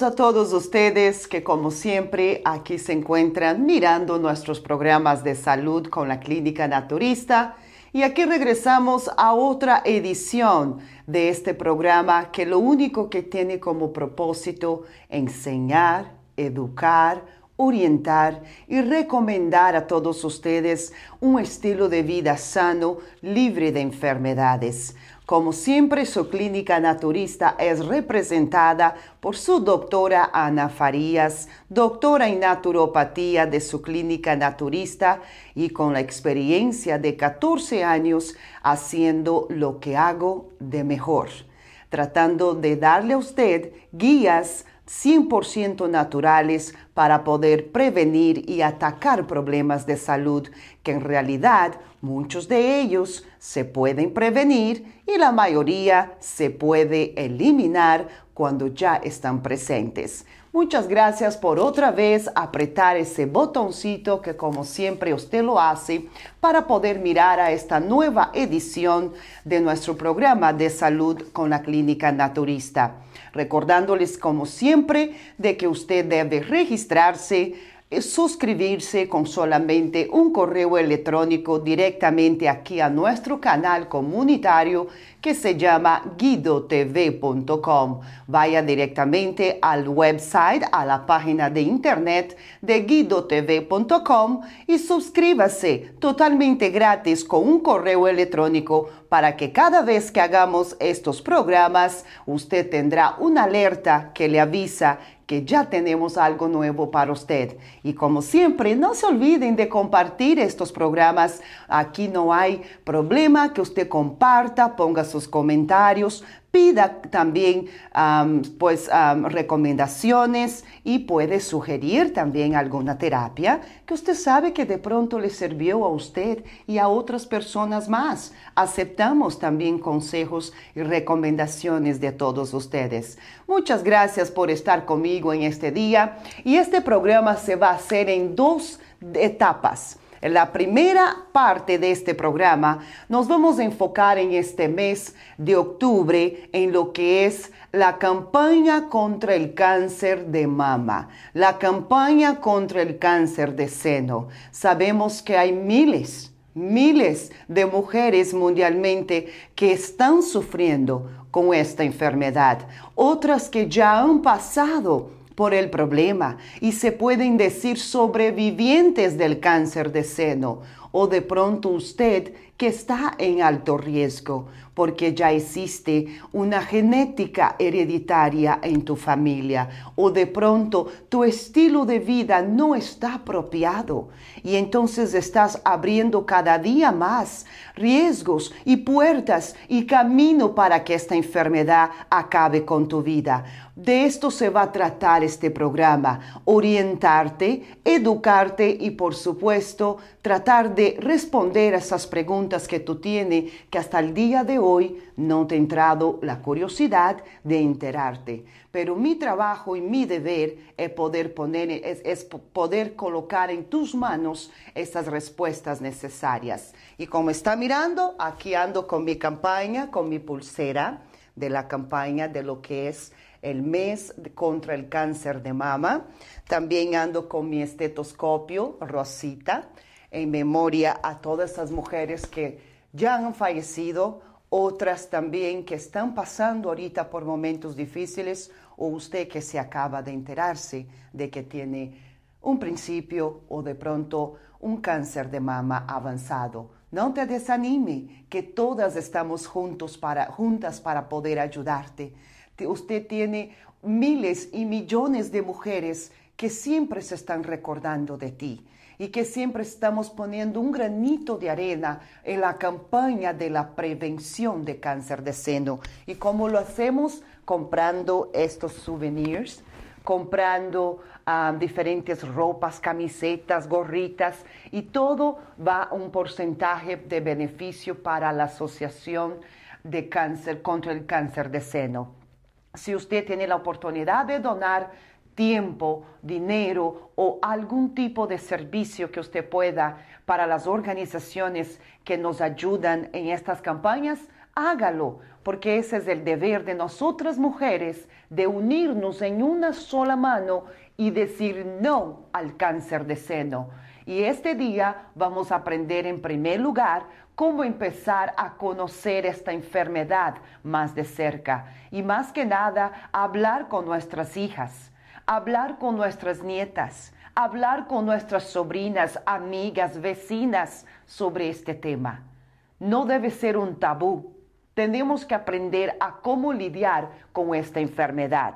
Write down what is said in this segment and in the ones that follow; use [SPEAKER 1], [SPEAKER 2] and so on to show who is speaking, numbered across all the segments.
[SPEAKER 1] A todos ustedes que como siempre aquí se encuentran mirando nuestros programas de salud con la Clínica Naturista y aquí regresamos a otra edición de este programa que lo único que tiene como propósito enseñar, educar, orientar y recomendar a todos ustedes un estilo de vida sano, libre de enfermedades. Como siempre, su clínica naturista es representada por su doctora Ana Farías, doctora en naturopatía de su clínica naturista y con la experiencia de 14 años haciendo lo que hago de mejor, tratando de darle a usted guías 100% naturales para poder prevenir y atacar problemas de salud que en realidad muchos de ellos se pueden prevenir y la mayoría se puede eliminar cuando ya están presentes. Muchas gracias por otra vez apretar ese botoncito que como siempre usted lo hace para poder mirar a esta nueva edición de nuestro programa de salud con la clínica naturista. Recordándoles como siempre de que usted debe registrarse suscribirse con solamente un correo electrónico directamente aquí a nuestro canal comunitario que se llama guidotv.com. Vaya directamente al website, a la página de internet de guidotv.com y suscríbase totalmente gratis con un correo electrónico para que cada vez que hagamos estos programas usted tendrá una alerta que le avisa que ya tenemos algo nuevo para usted. Y como siempre, no se olviden de compartir estos programas. Aquí no hay problema que usted comparta, ponga sus comentarios, pida también pues recomendaciones y puede sugerir también alguna terapia que usted sabe que de pronto le sirvió a usted y a otras personas más. Aceptamos también consejos y recomendaciones de todos ustedes. Muchas gracias por estar conmigo en este día y este programa se va a hacer en dos etapas. En la primera parte de este programa nos vamos a enfocar en este mes de octubre en lo que es la campaña contra el cáncer de mama, la campaña contra el cáncer de seno. Sabemos que hay miles, miles de mujeres mundialmente que están sufriendo con esta enfermedad, otras que ya han pasado por el problema y se pueden decir sobrevivientes del cáncer de seno. O de pronto usted que está en alto riesgo porque ya existe una genética hereditaria en tu familia o de pronto tu estilo de vida no está apropiado y entonces estás abriendo cada día más riesgos y puertas y camino para que esta enfermedad acabe con tu vida. De esto se va a tratar este programa, orientarte, educarte y por supuesto tratar de responder a esas preguntas que tú tienes que hasta el día de hoy no te ha entrado la curiosidad de enterarte. Pero mi trabajo y mi deber es poder poner, es, poder colocar en tus manos esas respuestas necesarias. Y como está mirando, aquí ando con mi campaña, con mi pulsera de la campaña de lo que es el mes contra el cáncer de mama. También ando con mi estetoscopio Rosita. En memoria a todas esas mujeres que ya han fallecido, otras también que están pasando ahorita por momentos difíciles o usted que se acaba de enterarse de que tiene un principio o de pronto un cáncer de mama avanzado. No te desanime, que todas estamos juntos para, juntas para poder ayudarte. Usted tiene miles y millones de mujeres que siempre se están recordando de ti y que siempre estamos poniendo un granito de arena en la campaña de la prevención de cáncer de seno. ¿Y cómo lo hacemos? Comprando estos souvenirs, comprando ah, diferentes ropas, camisetas, gorritas y todo va un porcentaje de beneficio para la Asociación de Cáncer contra el Cáncer de Seno. Si usted tiene la oportunidad de donar tiempo, dinero o algún tipo de servicio que usted pueda para las organizaciones que nos ayudan en estas campañas, hágalo, porque ese es el deber de nosotras mujeres, de unirnos en una sola mano y decir no al cáncer de seno. Y este día vamos a aprender en primer lugar cómo empezar a conocer esta enfermedad más de cerca y más que nada hablar con nuestras hijas, hablar con nuestras nietas, hablar con nuestras sobrinas, amigas, vecinas sobre este tema. No debe ser un tabú tenemos que aprender a cómo lidiar con esta enfermedad.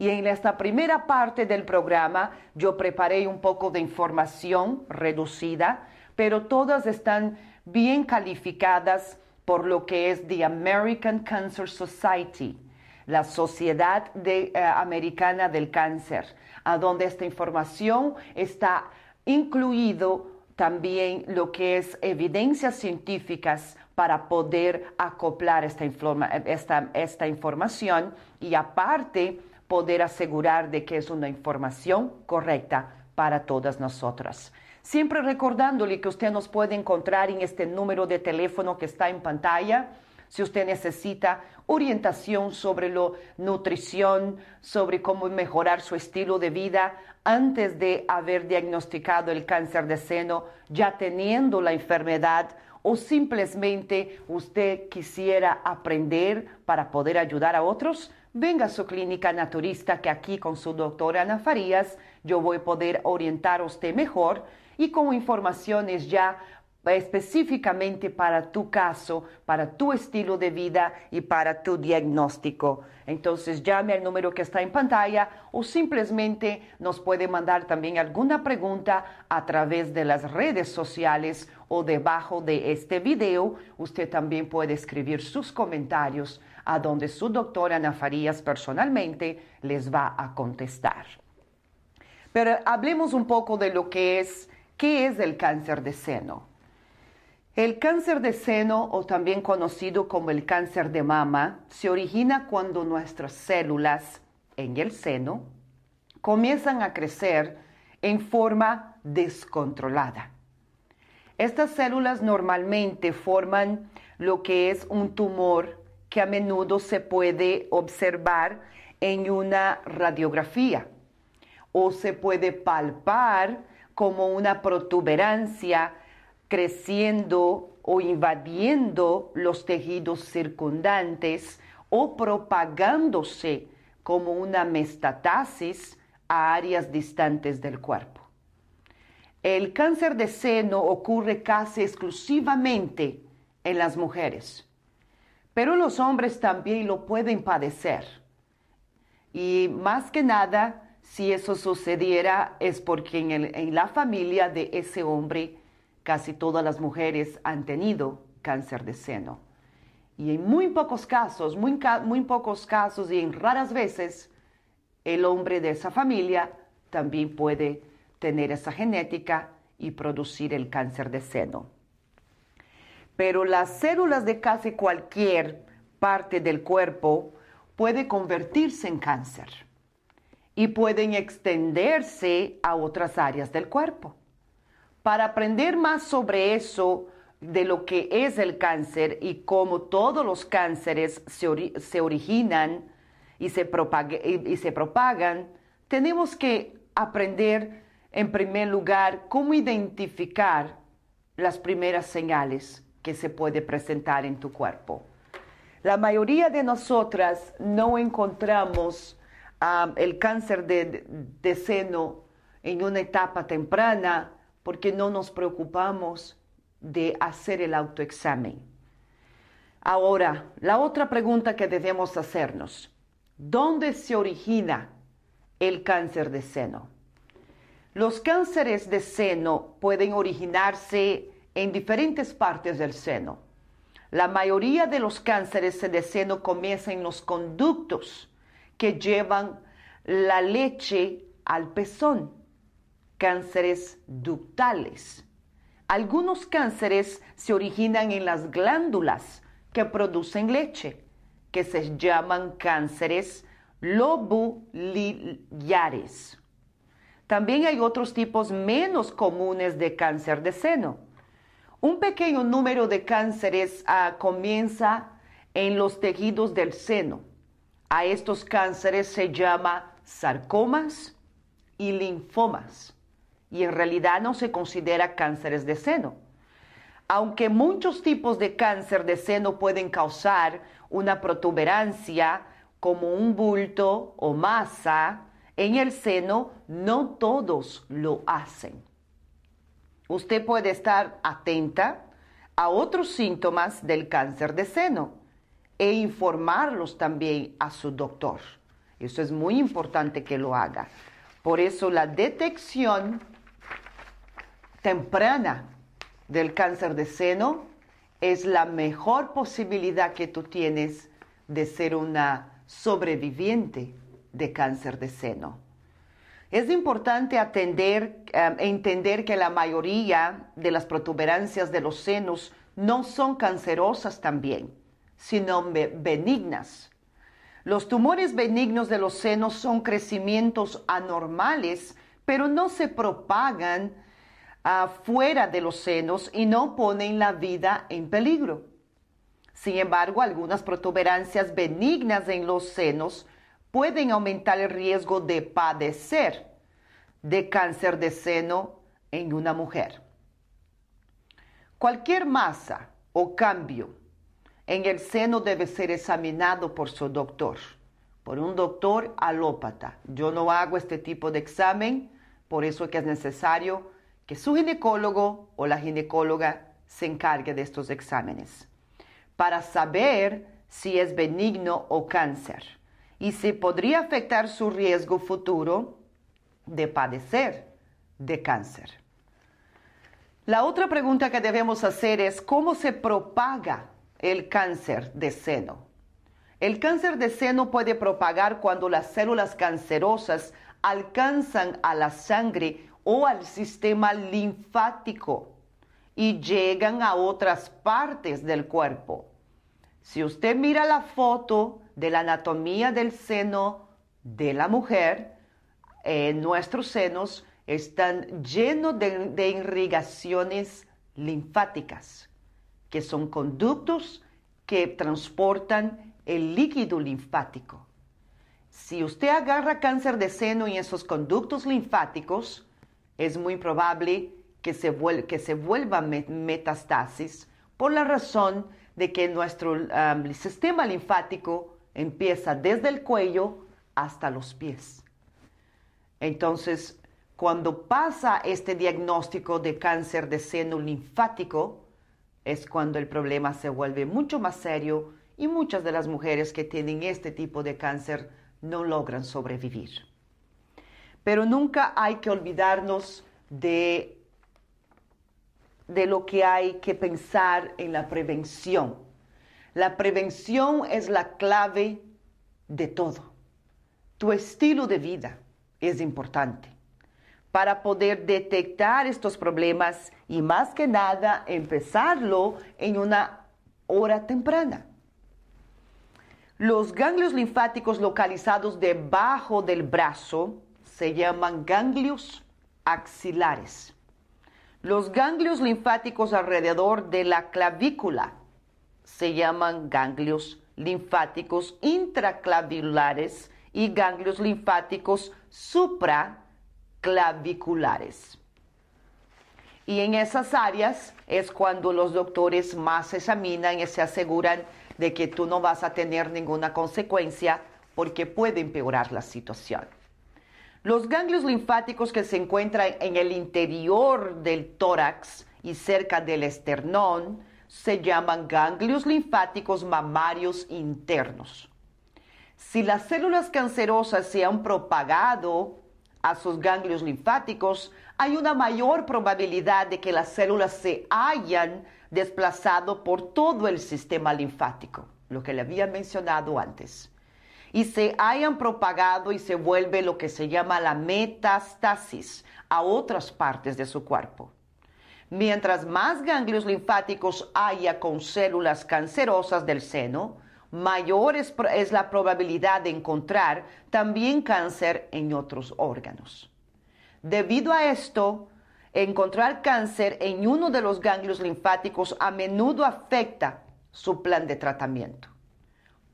[SPEAKER 1] Y en esta primera parte del programa yo preparé un poco de información reducida, pero todas están bien calificadas por lo que es the American Cancer Society, la Sociedad eh, Americana del Cáncer, a donde esta información está incluido también lo que es evidencias científicas para poder acoplar esta, esta, esta información y aparte poder asegurar de que es una información correcta para todas nosotras. Siempre recordándole que usted nos puede encontrar en este número de teléfono que está en pantalla si usted necesita orientación sobre la nutrición, sobre cómo mejorar su estilo de vida antes de haber diagnosticado el cáncer de seno, ya teniendo la enfermedad, o simplemente usted quisiera aprender para poder ayudar a otros, venga a su clínica naturista que aquí con su doctora Ana Farías yo voy a poder orientar a usted mejor. Y con informaciones ya específicamente para tu caso, para tu estilo de vida y para tu diagnóstico. Entonces llame al número que está en pantalla o simplemente nos puede mandar también alguna pregunta a través de las redes sociales o debajo de este video. Usted también puede escribir sus comentarios a donde su doctora Ana Farías personalmente les va a contestar. Pero hablemos un poco de lo que es, ¿qué es el cáncer de seno? El cáncer de seno, o también conocido como el cáncer de mama, se origina cuando nuestras células en el seno comienzan a crecer en forma descontrolada. Estas células normalmente forman lo que es un tumor que a menudo se puede observar en una radiografía o se puede palpar como una protuberancia creciendo o invadiendo los tejidos circundantes o propagándose como una mestatasis a áreas distantes del cuerpo. El cáncer de seno ocurre casi exclusivamente en las mujeres, pero los hombres también lo pueden padecer. Y más que nada, si eso sucediera es porque en, en la familia de ese hombre Casi todas las mujeres han tenido cáncer de seno. Y en muy pocos casos, muy, muy pocos casos y en raras veces, el hombre de esa familia también puede tener esa genética y producir el cáncer de seno. Pero las células de casi cualquier parte del cuerpo pueden convertirse en cáncer y pueden extenderse a otras áreas del cuerpo. Para aprender más sobre eso, de lo que es el cáncer y cómo todos los cánceres se, originan y se, y se propagan, tenemos que aprender en primer lugar cómo identificar las primeras señales que se puede presentar en tu cuerpo. La mayoría de nosotras no encontramos um, el cáncer de, de seno en una etapa temprana porque no nos preocupamos de hacer el autoexamen. Ahora, la otra pregunta que debemos hacernos, ¿dónde se origina el cáncer de seno? Los cánceres de seno pueden originarse en diferentes partes del seno. La mayoría de los cánceres de seno comienzan en los conductos que llevan la leche al pezón, cánceres ductales. Algunos cánceres se originan en las glándulas que producen leche, que se llaman cánceres lobularios. También hay otros tipos menos comunes de cáncer de seno. Un pequeño número de cánceres uh, comienza en los tejidos del seno. A estos cánceres se llama sarcomas y linfomas y en realidad no se considera cánceres de seno. Aunque muchos tipos de cáncer de seno pueden causar una protuberancia como un bulto o masa, en el seno no todos lo hacen. Usted puede estar atenta a otros síntomas del cáncer de seno e informarlos también a su doctor. Eso es muy importante que lo haga. Por eso la detección temprana del cáncer de seno es la mejor posibilidad que tú tienes de ser una sobreviviente de cáncer de seno. Es importante atender, eh, entender que la mayoría de las protuberancias de los senos no son cancerosas también, sino benignas. Los tumores benignos de los senos son crecimientos anormales, pero no se propagan afuera de los senos y no ponen la vida en peligro. Sin embargo, algunas protuberancias benignas en los senos pueden aumentar el riesgo de padecer de cáncer de seno en una mujer. Cualquier masa o cambio en el seno debe ser examinado por su doctor, por un doctor alópata. Yo no hago este tipo de examen, por eso es que es necesario que su ginecólogo o la ginecóloga se encargue de estos exámenes para saber si es benigno o cáncer y se podría afectar su riesgo futuro de padecer de cáncer. La otra pregunta que debemos hacer es cómo se propaga el cáncer de seno. El cáncer de seno puede propagar cuando las células cancerosas alcanzan a la sangre o al sistema linfático y llegan a otras partes del cuerpo. Si usted mira la foto de la anatomía del seno de la mujer, eh, nuestros senos están llenos de, irrigaciones linfáticas, que son conductos que transportan el líquido linfático. Si usted agarra cáncer de seno y esos conductos linfáticos, es muy probable que se, vuelva metastasis por la razón de que nuestro sistema linfático empieza desde el cuello hasta los pies. Entonces, cuando pasa este diagnóstico de cáncer de seno linfático, es cuando el problema se vuelve mucho más serio y muchas de las mujeres que tienen este tipo de cáncer no logran sobrevivir. Pero nunca hay que olvidarnos de de lo que hay que pensar en la prevención. La prevención es la clave de todo. Tu estilo de vida es importante para poder detectar estos problemas y más que nada empezarlo en una hora temprana. Los ganglios linfáticos localizados debajo del brazo se llaman ganglios axilares. Los ganglios linfáticos alrededor de la clavícula se llaman ganglios linfáticos intraclaviculares y ganglios linfáticos supraclaviculares. Y en esas áreas es cuando los doctores más examinan y se aseguran de que tú no vas a tener ninguna consecuencia porque puede empeorar la situación. Los ganglios linfáticos que se encuentran en el interior del tórax y cerca del esternón se llaman ganglios linfáticos mamarios internos. Si las células cancerosas se han propagado a sus ganglios linfáticos, hay una mayor probabilidad de que las células se hayan desplazado por todo el sistema linfático, lo que le había mencionado antes, y se hayan propagado y se vuelve lo que se llama la metastasis a otras partes de su cuerpo. Mientras más ganglios linfáticos haya con células cancerosas del seno, mayor es, la probabilidad de encontrar también cáncer en otros órganos. Debido a esto, encontrar cáncer en uno de los ganglios linfáticos a menudo afecta su plan de tratamiento.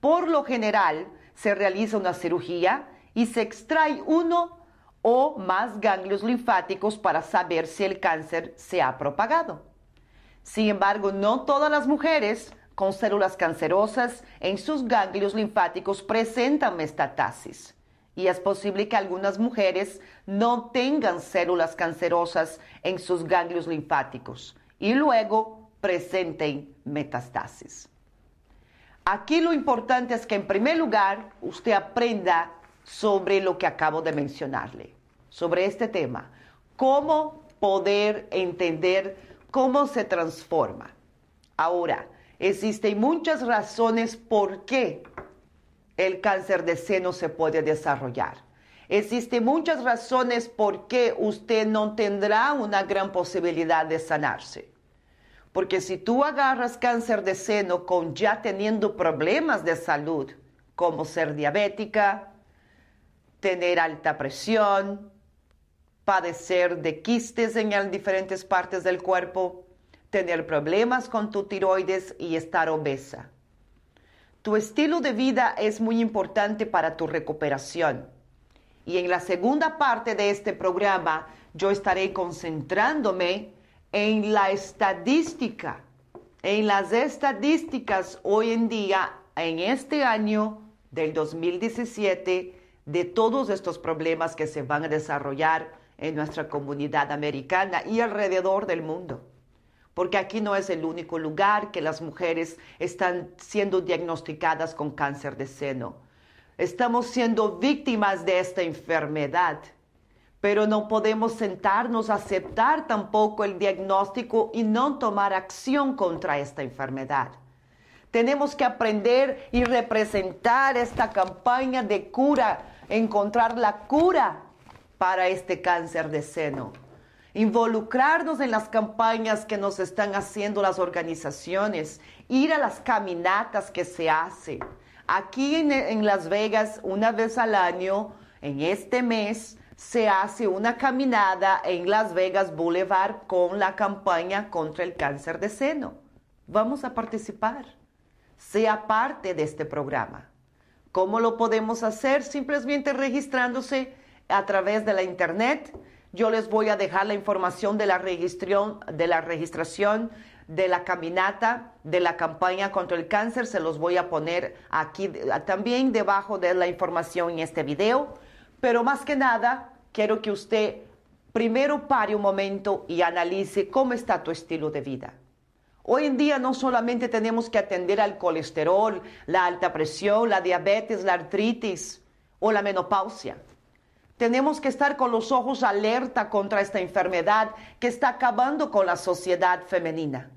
[SPEAKER 1] Por lo general, se realiza una cirugía y se extrae uno o más ganglios linfáticos para saber si el cáncer se ha propagado. Sin embargo, no todas las mujeres con células cancerosas en sus ganglios linfáticos presentan metastasis. Y es posible que algunas mujeres no tengan células cancerosas en sus ganglios linfáticos y luego presenten metastasis. Aquí lo importante es que en primer lugar usted aprenda sobre lo que acabo de mencionarle sobre este tema, cómo poder entender cómo se transforma. Ahora, existen muchas razones por qué el cáncer de seno se puede desarrollar. Existen muchas razones por qué usted no tendrá una gran posibilidad de sanarse. Porque si tú agarras cáncer de seno con ya teniendo problemas de salud, como ser diabética, tener alta presión, padecer de quistes en diferentes partes del cuerpo, tener problemas con tu tiroides y estar obesa. Tu estilo de vida es muy importante para tu recuperación. Y en la segunda parte de este programa yo estaré concentrándome en la estadística, en las estadísticas hoy en día, en este año del 2017, de todos estos problemas que se van a desarrollar en nuestra comunidad americana y alrededor del mundo. Porque aquí no es el único lugar que las mujeres están siendo diagnosticadas con cáncer de seno. Estamos siendo víctimas de esta enfermedad, pero no podemos sentarnos a aceptar tampoco el diagnóstico y no tomar acción contra esta enfermedad. Tenemos que aprender y representar esta campaña de cura, encontrar la cura para este cáncer de seno. Involucrarnos en las campañas que nos están haciendo las organizaciones, ir a las caminatas que se hacen. Aquí en, Las Vegas, una vez al año, en este mes, se hace una caminada en Las Vegas Boulevard con la campaña contra el cáncer de seno. Vamos a participar. Sea parte de este programa. ¿Cómo lo podemos hacer? Simplemente registrándose a través de la internet. Yo les voy a dejar la información de la de la registración de la caminata de la campaña contra el cáncer. Se los voy a poner aquí también debajo de la información en este video. Pero más que nada, quiero que usted primero pare un momento y analice cómo está tu estilo de vida. Hoy en día no solamente tenemos que atender al colesterol, la alta presión, la diabetes, la artritis o la menopausia. Tenemos que estar con los ojos alerta contra esta enfermedad que está acabando con la sociedad femenina.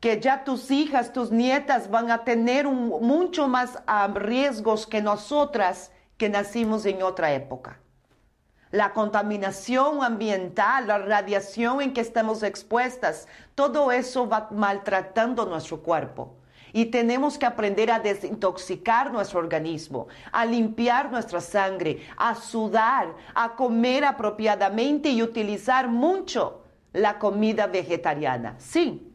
[SPEAKER 1] Que ya tus hijas, tus nietas van a tener mucho más ah, riesgos que nosotras que nacimos en otra época. La contaminación ambiental, la radiación en que estamos expuestas, todo eso va maltratando nuestro cuerpo. Y tenemos que aprender a desintoxicar nuestro organismo, a limpiar nuestra sangre, a sudar, a comer apropiadamente y utilizar mucho la comida vegetariana. Sí,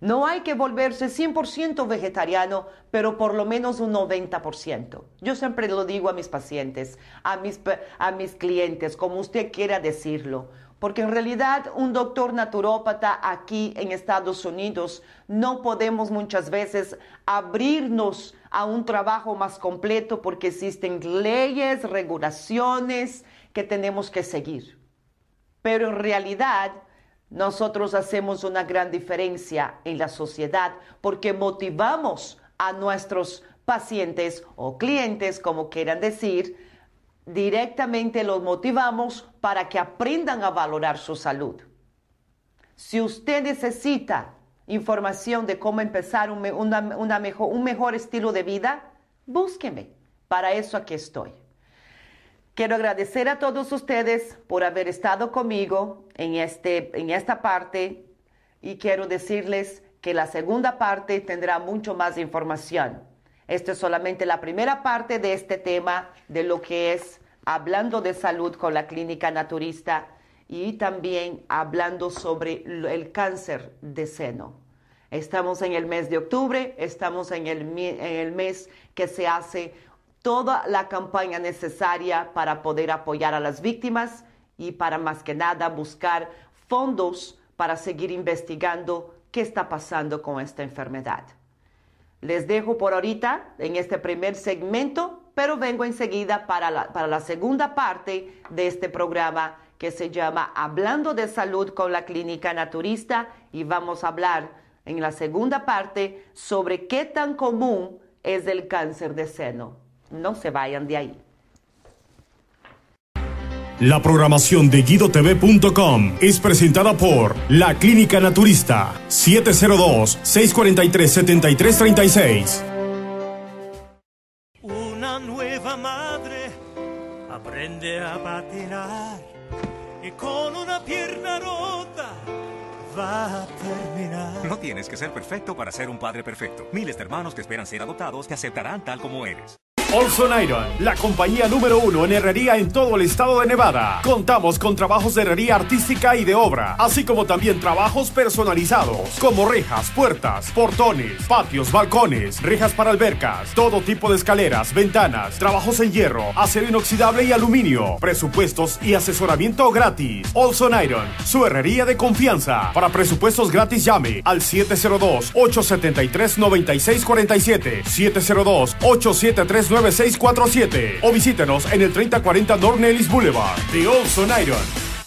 [SPEAKER 1] no hay que volverse 100% vegetariano, pero por lo menos un 90%. Yo siempre lo digo a mis pacientes, a mis, a mis clientes, como usted quiera decirlo. porque en realidad un doctor naturópata aquí en Estados Unidos no podemos muchas veces abrirnos a un trabajo más completo porque existen leyes, regulaciones que tenemos que seguir. Pero en realidad nosotros hacemos una gran diferencia en la sociedad porque motivamos a nuestros pacientes o clientes, como quieran decir, directamente los motivamos para que aprendan a valorar su salud. Si usted necesita información de cómo empezar un, mejor, mejor estilo de vida, búsqueme. Para eso aquí estoy. Quiero agradecer a todos ustedes por haber estado conmigo en, este, en esta parte y quiero decirles que la segunda parte tendrá mucho más información. Esta es solamente la primera parte de este tema de lo que es hablando de salud con la clínica naturista y también hablando sobre el cáncer de seno. Estamos en el mes de octubre, estamos en el, en el mes que se hace toda la campaña necesaria para poder apoyar a las víctimas y para más que nada buscar fondos para seguir investigando qué está pasando con esta enfermedad. Les dejo por ahorita en este primer segmento, pero vengo enseguida para la, para la segunda parte de este programa que se llama Hablando de Salud con la Clínica Naturista y vamos a hablar en la segunda parte sobre qué tan común es el cáncer de seno. No se vayan de ahí.
[SPEAKER 2] La programación de guidotv.com es presentada por La Clínica Naturista 702-643-7336.
[SPEAKER 3] Una nueva madre aprende a patinar y con una pierna rota va a terminar.
[SPEAKER 4] No tienes que ser perfecto para ser un padre perfecto. Miles de hermanos que esperan ser adoptados te aceptarán tal como eres.
[SPEAKER 2] Olson Iron, la compañía número uno en herrería en todo el estado de Nevada. Contamos con trabajos de herrería artística y de obra, así como también trabajos personalizados, como rejas, puertas, portones, patios, balcones, rejas para albercas, todo tipo de escaleras, ventanas, trabajos en hierro, acero inoxidable y aluminio, presupuestos y asesoramiento gratis. Olson Iron, su herrería de confianza. Para presupuestos gratis llame al 702-873-9647, 702-873-9647 o visítenos en el 3040 North Nellis Boulevard. The Olson Iron.